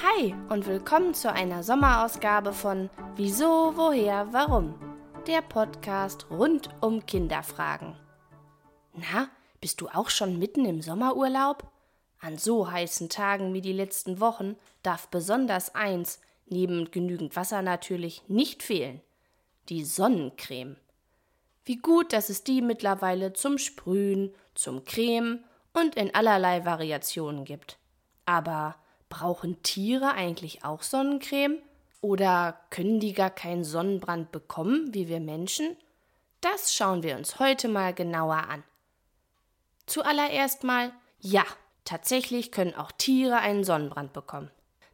Hi und willkommen zu einer Sommerausgabe von Wieso, Woher, Warum? Der Podcast rund um Kinderfragen. Na, bist du auch schon mitten im Sommerurlaub? An so heißen Tagen wie die letzten Wochen darf besonders eins, neben genügend Wasser natürlich, nicht fehlen: die Sonnencreme. Wie gut, dass es die mittlerweile zum Sprühen, zum Creme und in allerlei Variationen gibt. Aber brauchen Tiere eigentlich auch Sonnencreme? Oder können die gar keinen Sonnenbrand bekommen, wie wir Menschen? Das schauen wir uns heute mal genauer an. Zuallererst mal, ja, tatsächlich können auch Tiere einen Sonnenbrand bekommen.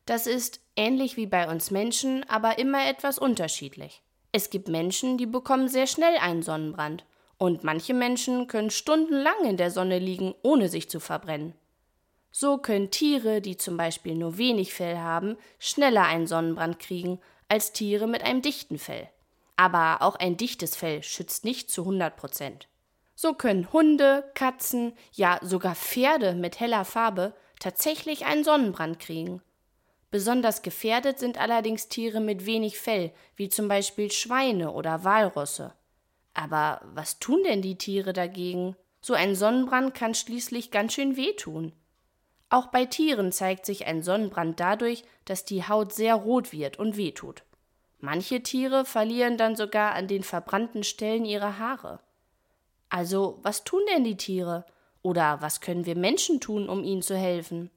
Das ist ähnlich wie bei uns Menschen, aber immer etwas unterschiedlich. Es gibt Menschen, die bekommen sehr schnell einen Sonnenbrand, und manche Menschen können stundenlang in der Sonne liegen, ohne sich zu verbrennen. So können Tiere, die zum Beispiel nur wenig Fell haben, schneller einen Sonnenbrand kriegen als Tiere mit einem dichten Fell. Aber auch ein dichtes Fell schützt nicht zu 100 Prozent. So können Hunde, Katzen, ja sogar Pferde mit heller Farbe tatsächlich einen Sonnenbrand kriegen. Besonders gefährdet sind allerdings Tiere mit wenig Fell, wie zum Beispiel Schweine oder Walrosse. Aber was tun denn die Tiere dagegen? So ein Sonnenbrand kann schließlich ganz schön wehtun. Auch bei Tieren zeigt sich ein Sonnenbrand dadurch, dass die Haut sehr rot wird und wehtut. Manche Tiere verlieren dann sogar an den verbrannten Stellen ihre Haare. Also, was tun denn die Tiere? Oder was können wir Menschen tun, um ihnen zu helfen?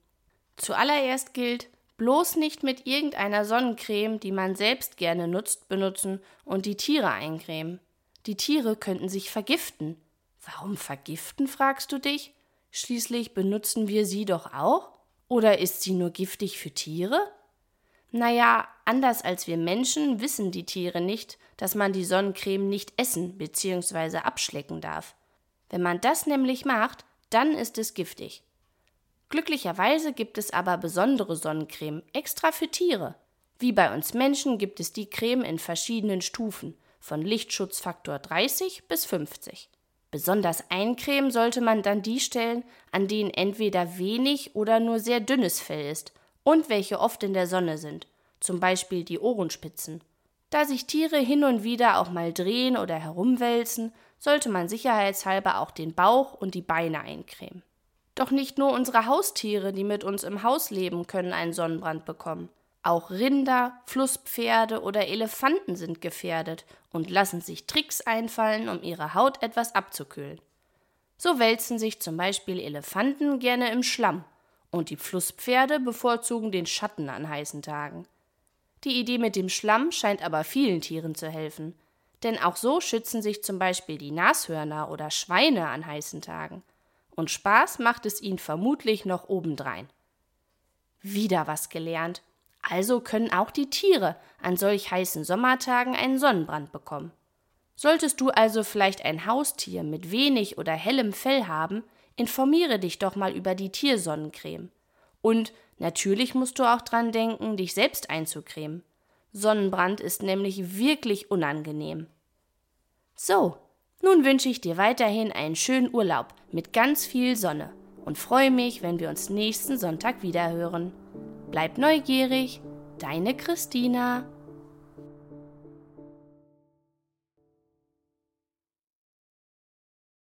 Zuallererst gilt, bloß nicht mit irgendeiner Sonnencreme, die man selbst gerne nutzt, benutzen und die Tiere eincremen. Die Tiere könnten sich vergiften. Warum vergiften, fragst du dich? Schließlich benutzen wir sie doch auch? Oder ist sie nur giftig für Tiere? Naja, anders als wir Menschen wissen die Tiere nicht, dass man die Sonnencreme nicht essen bzw. abschlecken darf. Wenn man das nämlich macht, dann ist es giftig. Glücklicherweise gibt es aber besondere Sonnencreme extra für Tiere. Wie bei uns Menschen gibt es die Creme in verschiedenen Stufen, von Lichtschutzfaktor 30 bis 50. Besonders eincremen sollte man dann die Stellen, an denen entweder wenig oder nur sehr dünnes Fell ist und welche oft in der Sonne sind, zum Beispiel die Ohrenspitzen. Da sich Tiere hin und wieder auch mal drehen oder herumwälzen, sollte man sicherheitshalber auch den Bauch und die Beine eincremen. Doch nicht nur unsere Haustiere, die mit uns im Haus leben, können einen Sonnenbrand bekommen. Auch Rinder, Flusspferde oder Elefanten sind gefährdet und lassen sich Tricks einfallen, um ihre Haut etwas abzukühlen. So wälzen sich zum Beispiel Elefanten gerne im Schlamm und die Flusspferde bevorzugen den Schatten an heißen Tagen. Die Idee mit dem Schlamm scheint aber vielen Tieren zu helfen, denn auch so schützen sich zum Beispiel die Nashörner oder Schweine an heißen Tagen. Und Spaß macht es ihnen vermutlich noch obendrein. Wieder was gelernt. Also können auch die Tiere an solch heißen Sommertagen einen Sonnenbrand bekommen. Solltest du also vielleicht ein Haustier mit wenig oder hellem Fell haben, informiere dich doch mal über die Tiersonnencreme. Und natürlich musst du auch dran denken, dich selbst einzucremen. Sonnenbrand ist nämlich wirklich unangenehm. So, nun wünsche ich dir weiterhin einen schönen Urlaub mit ganz viel Sonne und freue mich, wenn wir uns nächsten Sonntag wiederhören. Bleib neugierig, deine Christina.